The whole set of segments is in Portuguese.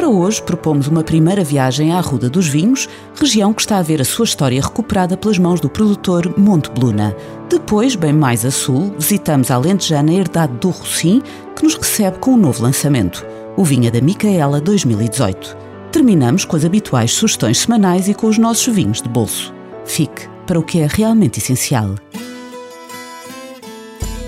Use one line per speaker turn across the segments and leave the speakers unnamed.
Para hoje propomos uma primeira viagem à Arruda dos Vinhos, região que está a ver a sua história recuperada pelas mãos do produtor Monte Bluna. Depois, bem mais a sul, visitamos a alentejana Herdade do Rocim, que nos recebe com um novo lançamento, o Vinha da Micaela 2018. Terminamos com as habituais sugestões semanais e com os nossos vinhos de bolso. Fique para o que é realmente essencial.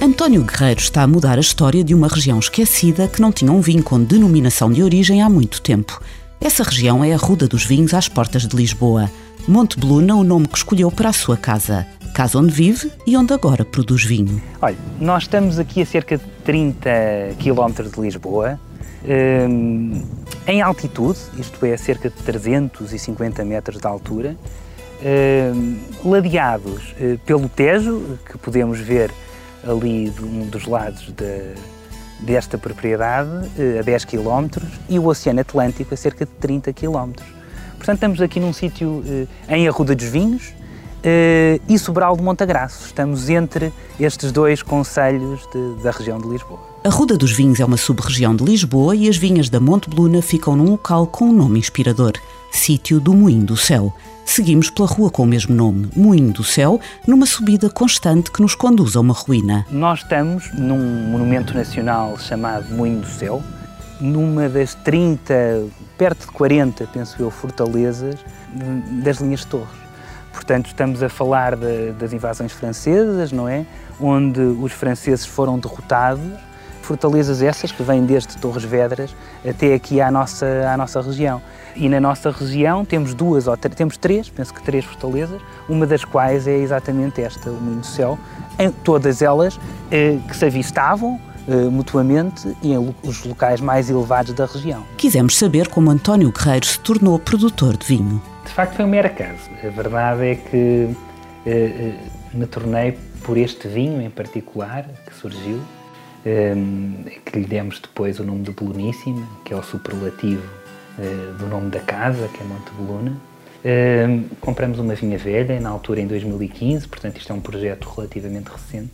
António Guerreiro está a mudar a história de uma região esquecida que não tinha um vinho com denominação de origem há muito tempo. Essa região é a Ruda dos Vinhos às portas de Lisboa. Monte Bluna, o nome que escolheu para a sua casa. Casa onde vive e onde agora produz vinho.
Olha, nós estamos aqui a cerca de 30 km de Lisboa, hum, em altitude, isto é, a cerca de 350 metros de altura, hum, ladeados eh, pelo Tejo, que podemos ver ali de um dos lados de, desta propriedade, eh, a 10 km, e o Oceano Atlântico a cerca de 30 km. Portanto, estamos aqui num sítio eh, em Arruda dos Vinhos e Sobral de Montagraço. Estamos entre estes dois conselhos de, da região de Lisboa.
A Ruda dos Vinhos é uma sub-região de Lisboa e as vinhas da Monte Bluna ficam num local com um nome inspirador, Sítio do Moinho do Céu. Seguimos pela rua com o mesmo nome, Moinho do Céu, numa subida constante que nos conduz a uma ruína.
Nós estamos num monumento nacional chamado Moinho do Céu, numa das 30, perto de 40, penso eu, fortalezas das linhas de torres. Portanto, estamos a falar de, das invasões francesas, não é? Onde os franceses foram derrotados. Fortalezas essas que vêm desde Torres Vedras até aqui à nossa, à nossa região. E na nossa região temos duas ou temos três, penso que três fortalezas, uma das quais é exatamente esta, o Moinho do Céu, em todas elas eh, que se avistavam eh, mutuamente e em os locais mais elevados da região.
Quisemos saber como António Guerreiro se tornou produtor de vinho.
De facto foi um mero acaso. A verdade é que eh, me tornei por este vinho em particular que surgiu, que lhe demos depois o nome de Bluníssima, que é o superlativo do nome da casa, que é Monte Beluna. Uh, compramos uma vinha velha, na altura em 2015, portanto isto é um projeto relativamente recente,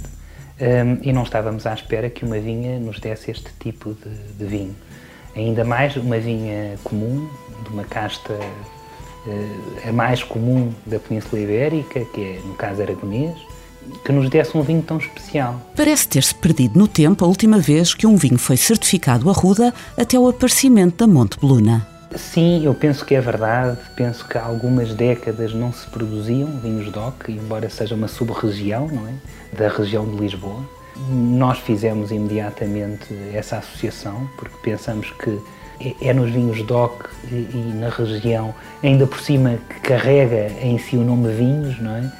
e não estávamos à espera que uma vinha nos desse este tipo de, de vinho. Ainda mais uma vinha comum, de uma casta a mais comum da Península Ibérica, que é, no caso, aragonês, que nos desse um vinho tão especial.
Parece ter-se perdido no tempo a última vez que um vinho foi certificado a Ruda até o aparecimento da Monte Bluna.
Sim, eu penso que é verdade. Penso que há algumas décadas não se produziam vinhos DOC, embora seja uma sub-região, não é? Da região de Lisboa. Nós fizemos imediatamente essa associação, porque pensamos que é, é nos vinhos DOC e na região, ainda por cima, que carrega em si o nome vinhos, não é?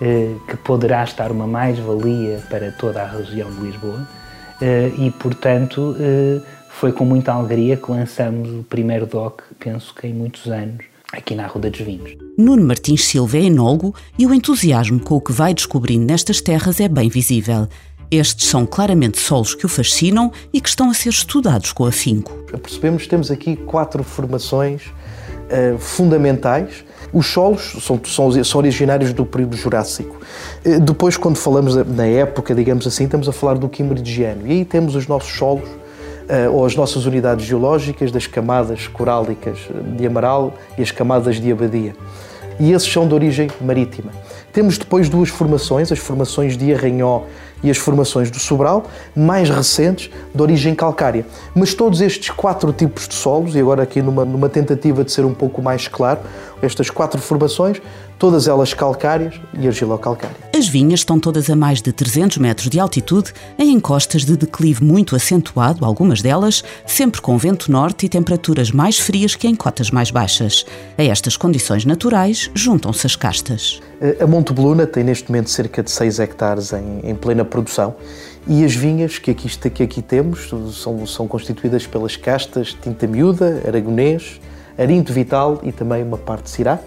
Eh, que poderá estar uma mais-valia para toda a região de Lisboa eh, e, portanto, eh, foi com muita alegria que lançamos o primeiro DOC, penso que em muitos anos, aqui na Ruda dos Vinhos.
Nuno Martins Silva é enólogo e o entusiasmo com o que vai descobrindo nestas terras é bem visível. Estes são claramente solos que o fascinam e que estão a ser estudados com afinco.
Percebemos que temos aqui quatro formações uh, fundamentais os solos são, são, são originários do período Jurássico. Eh, depois, quando falamos na época, digamos assim, estamos a falar do Quimerigiano. E aí temos os nossos solos, eh, ou as nossas unidades geológicas das camadas corálicas de Amaral e as camadas de Abadia. E esses são de origem marítima. Temos depois duas formações, as formações de Arranhó e as formações do Sobral, mais recentes, de origem calcária. Mas todos estes quatro tipos de solos, e agora aqui numa, numa tentativa de ser um pouco mais claro, estas quatro formações, todas elas calcárias e argilocalcária.
As vinhas estão todas a mais de 300 metros de altitude, em encostas de declive muito acentuado, algumas delas, sempre com vento norte e temperaturas mais frias que em cotas mais baixas. A estas condições naturais juntam-se as castas.
A Monte Beluna tem neste momento cerca de 6 hectares em, em plena produção e as vinhas que aqui, que aqui temos são, são constituídas pelas castas Tinta Miúda, Aragonês, Arinto Vital e também uma parte de Cirá,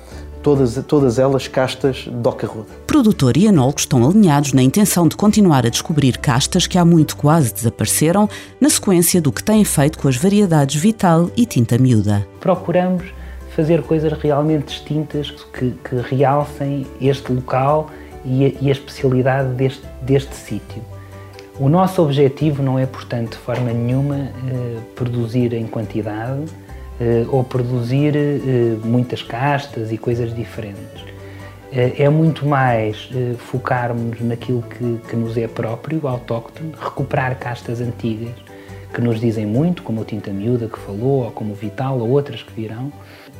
todas, todas elas castas de oca ruda.
Produtor e enólogos estão alinhados na intenção de continuar a descobrir castas que há muito quase desapareceram, na sequência do que têm feito com as variedades Vital e Tinta Miúda.
Procuramos fazer coisas realmente distintas que, que realcem este local e a, e a especialidade deste, deste sítio. O nosso objetivo não é, portanto, de forma nenhuma eh, produzir em quantidade eh, ou produzir eh, muitas castas e coisas diferentes. É muito mais focarmos naquilo que, que nos é próprio, autóctone, recuperar castas antigas que nos dizem muito, como o Tinta Miúda que falou, ou como o Vital, ou outras que virão,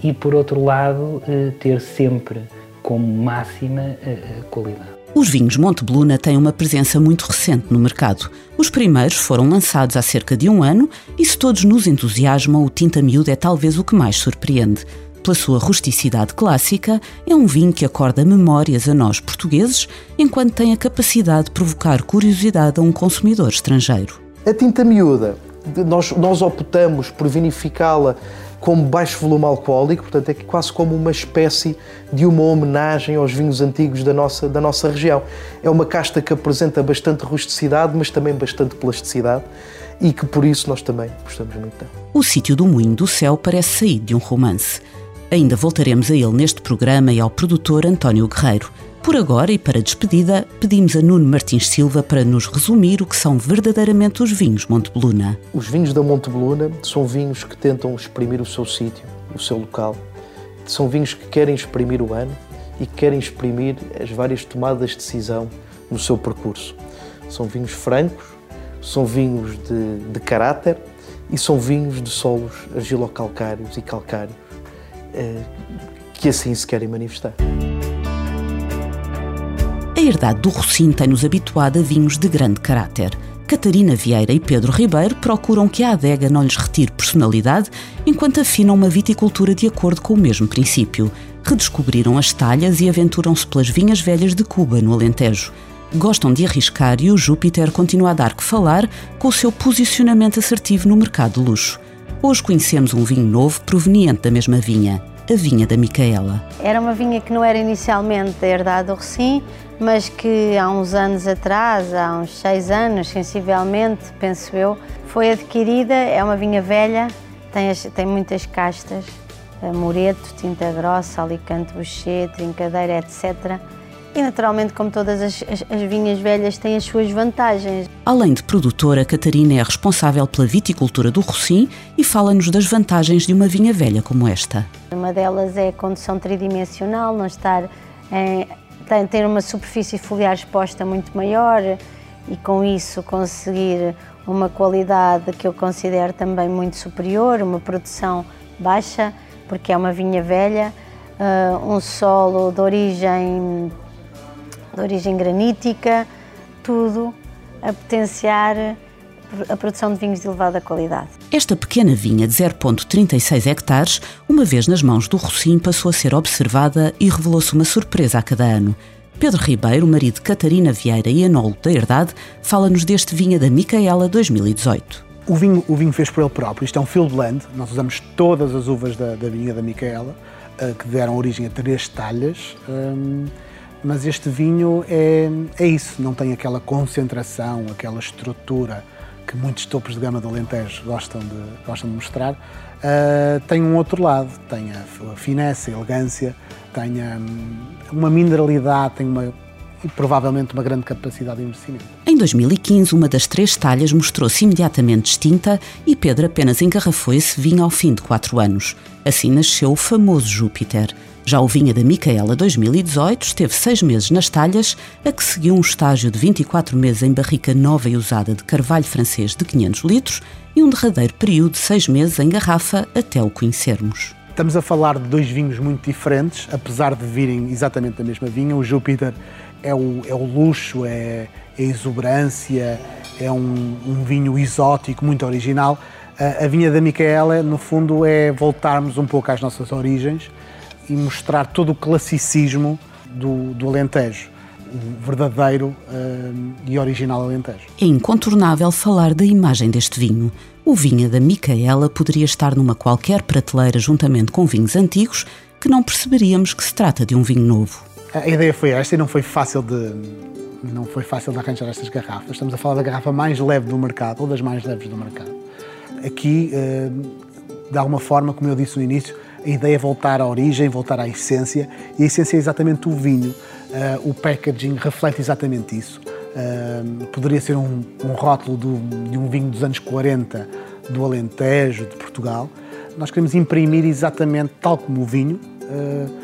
e por outro lado, ter sempre como máxima a qualidade.
Os vinhos Montebluna têm uma presença muito recente no mercado. Os primeiros foram lançados há cerca de um ano e, se todos nos entusiasmam, o Tinta Miúda é talvez o que mais surpreende. Pela sua rusticidade clássica, é um vinho que acorda memórias a nós portugueses, enquanto tem a capacidade de provocar curiosidade a um consumidor estrangeiro.
A tinta miúda, nós, nós optamos por vinificá-la com baixo volume alcoólico, portanto é quase como uma espécie de uma homenagem aos vinhos antigos da nossa, da nossa região. É uma casta que apresenta bastante rusticidade, mas também bastante plasticidade e que por isso nós também gostamos muito.
O sítio do Moinho do Céu parece sair de um romance. Ainda voltaremos a ele neste programa e ao produtor António Guerreiro. Por agora e para despedida, pedimos a Nuno Martins Silva para nos resumir o que são verdadeiramente os vinhos Montebeluna.
Os vinhos da Montebeluna são vinhos que tentam exprimir o seu sítio, o seu local. São vinhos que querem exprimir o ano e que querem exprimir as várias tomadas de decisão no seu percurso. São vinhos francos, são vinhos de, de caráter e são vinhos de solos argilocalcários e calcários eh, que assim se querem manifestar.
A herdade do Rocinho tem-nos habituado a vinhos de grande caráter. Catarina Vieira e Pedro Ribeiro procuram que a adega não lhes retire personalidade enquanto afinam uma viticultura de acordo com o mesmo princípio. Redescobriram as talhas e aventuram-se pelas vinhas velhas de Cuba, no Alentejo. Gostam de arriscar e o Júpiter continua a dar que falar com o seu posicionamento assertivo no mercado de luxo. Hoje conhecemos um vinho novo proveniente da mesma vinha, a vinha da Micaela.
Era uma vinha que não era inicialmente da herdade do Recim, mas que há uns anos atrás, há uns seis anos, sensivelmente, penso eu, foi adquirida. É uma vinha velha, tem, as, tem muitas castas, Moreto, Tinta Grossa, Alicante Boucher, Trincadeira, etc. E naturalmente, como todas as, as, as, vinhas velhas, têm as suas vantagens.
Além de produtora, Catarina é responsável pela viticultura do Rocim e fala-nos das vantagens de uma vinha velha como esta.
Uma delas é a condução tridimensional, não estar em, tem, ter uma superfície foliar exposta muito maior e com isso conseguir uma qualidade que eu considero também muito superior, uma produção baixa, porque é uma vinha velha, uh, um solo de origem, de origem granítica, tudo a potenciar a produção de vinhos de elevada qualidade.
Esta pequena vinha de 0,36 hectares, uma vez nas mãos do Rocim, passou a ser observada e revelou-se uma surpresa a cada ano. Pedro Ribeiro, marido de Catarina Vieira e enólogo da Herdade, fala-nos deste vinha da Micaela 2018.
O vinho, o vinho fez por ele próprio, isto é um field blend, nós usamos todas as uvas da, da vinha da Micaela, uh, que deram origem a três talhas, um, mas este vinho é, é isso, não tem aquela concentração, aquela estrutura que muitos topos de gama do Alentejo gostam de, gostam de mostrar, uh, tem um outro lado, tem a, a finesse, a elegância, tem um, uma mineralidade, tem uma e provavelmente uma grande capacidade de investimento.
Em 2015, uma das três talhas mostrou-se imediatamente distinta e Pedro apenas engarrafou esse vinho ao fim de quatro anos. Assim nasceu o famoso Júpiter. Já o vinha da Micaela 2018 esteve seis meses nas talhas, a que seguiu um estágio de 24 meses em barrica nova e usada de carvalho francês de 500 litros e um derradeiro período de seis meses em garrafa até o conhecermos.
Estamos a falar de dois vinhos muito diferentes, apesar de virem exatamente da mesma vinha. O Júpiter é o, é o luxo, é, é a exuberância, é um, um vinho exótico, muito original. A, a vinha da Micaela, no fundo, é voltarmos um pouco às nossas origens e mostrar todo o classicismo do, do Alentejo, o verdadeiro uh, e original Alentejo.
É incontornável falar da imagem deste vinho. O vinho da Micaela poderia estar numa qualquer prateleira juntamente com vinhos antigos, que não perceberíamos que se trata de um vinho novo.
A ideia foi esta e não foi fácil de, não foi fácil de arranjar estas garrafas. Estamos a falar da garrafa mais leve do mercado, ou das mais leves do mercado. Aqui, eh, de alguma forma, como eu disse no início, a ideia é voltar à origem, voltar à essência, e a essência é exatamente o vinho. Eh, o packaging reflete exatamente isso. Eh, poderia ser um, um rótulo de um vinho dos anos 40 do Alentejo, de Portugal. Nós queremos imprimir exatamente, tal como o vinho,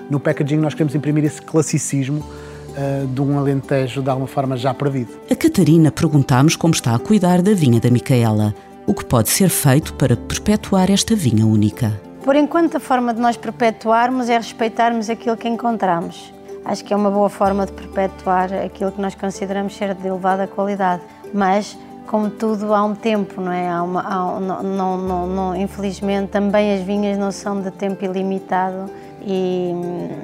no packaging nós queremos imprimir esse classicismo uh, de um Alentejo de alguma forma já perdido.
A Catarina perguntámos como está a cuidar da vinha da Micaela, o que pode ser feito para perpetuar esta vinha única.
Por enquanto, a forma de nós perpetuarmos é respeitarmos aquilo que encontramos. Acho que é uma boa forma de perpetuar aquilo que nós consideramos ser de elevada qualidade. Mas, como tudo, há um tempo, não é? Há uma, há, não, não, não, infelizmente, também as vinhas não são de tempo ilimitado e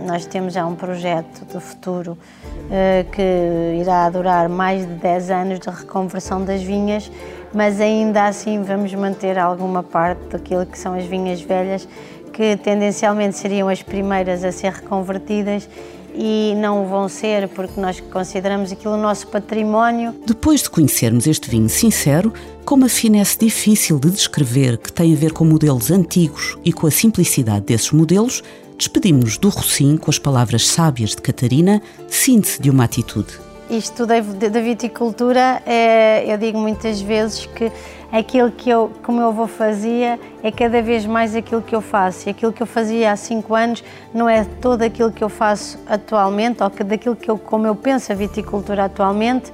nós temos já um projeto do futuro uh, que irá durar mais de 10 anos de reconversão das vinhas, mas ainda assim vamos manter alguma parte daquilo que são as vinhas velhas, que tendencialmente seriam as primeiras a ser reconvertidas e não vão ser porque nós consideramos aquilo o nosso património.
Depois de conhecermos este vinho sincero, com uma finesse difícil de descrever que tem a ver com modelos antigos e com a simplicidade desses modelos, Despedimos-nos do Rocim com as palavras sábias de Catarina, síntese de uma atitude.
Isto da, da viticultura, é, eu digo muitas vezes que aquilo que eu, que o meu avô fazia é cada vez mais aquilo que eu faço. E aquilo que eu fazia há cinco anos não é todo aquilo que eu faço atualmente, ou que daquilo que eu, como eu penso a viticultura atualmente.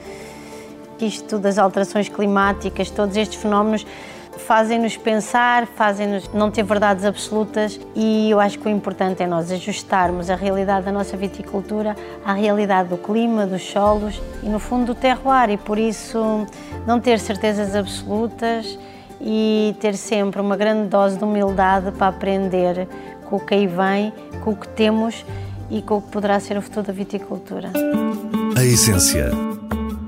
Isto das alterações climáticas, todos estes fenómenos fazem-nos pensar, fazem-nos não ter verdades absolutas e eu acho que o importante é nós ajustarmos a realidade da nossa viticultura à realidade do clima, dos solos e, no fundo, do terroir e, por isso, não ter certezas absolutas e ter sempre uma grande dose de humildade para aprender com o que aí vem, com o que temos e com o que poderá ser o futuro da viticultura.
A essência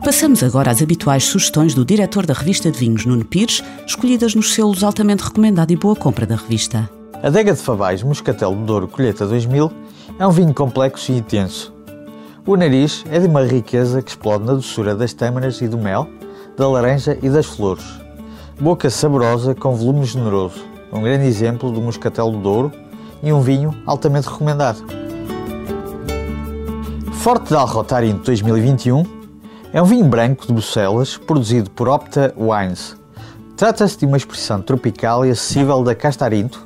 Passamos agora às habituais sugestões do diretor da revista de vinhos, Nuno Pires, escolhidas nos selos altamente recomendado e boa compra da revista.
A Adega de Favais Moscatel do Douro Colheita 2000 é um vinho complexo e intenso. O nariz é de uma riqueza que explode na doçura das tâmaras e do mel, da laranja e das flores. Boca saborosa com volume generoso, um grande exemplo do Moscatel do Douro e um vinho altamente recomendado. Forte da Alrotarinto 2021 é um vinho branco de Bucelas, produzido por Opta Wines. Trata-se de uma expressão tropical e acessível da Castarinto,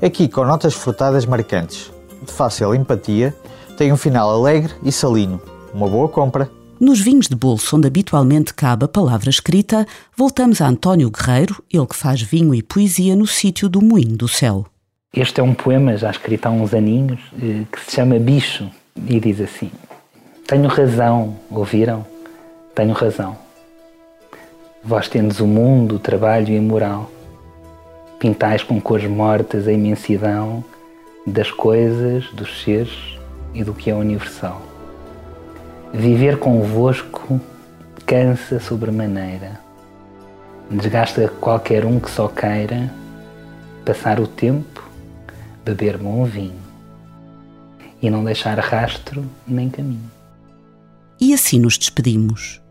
aqui com notas frutadas marcantes. De fácil empatia, tem um final alegre e salino. Uma boa compra.
Nos vinhos de bolso, onde habitualmente cabe a palavra escrita, voltamos a António Guerreiro, ele que faz vinho e poesia no sítio do Moinho do Céu.
Este é um poema já escrito há uns aninhos, eh, que se chama Bicho, e diz assim: Tenho razão, ouviram? Tenho razão. Vós tendes o mundo, o trabalho e a moral. Pintais com cores mortas a imensidão das coisas, dos seres e do que é universal. Viver convosco cansa sobremaneira. Desgasta qualquer um que só queira passar o tempo, beber bom vinho e não deixar rastro nem caminho.
E assim nos despedimos.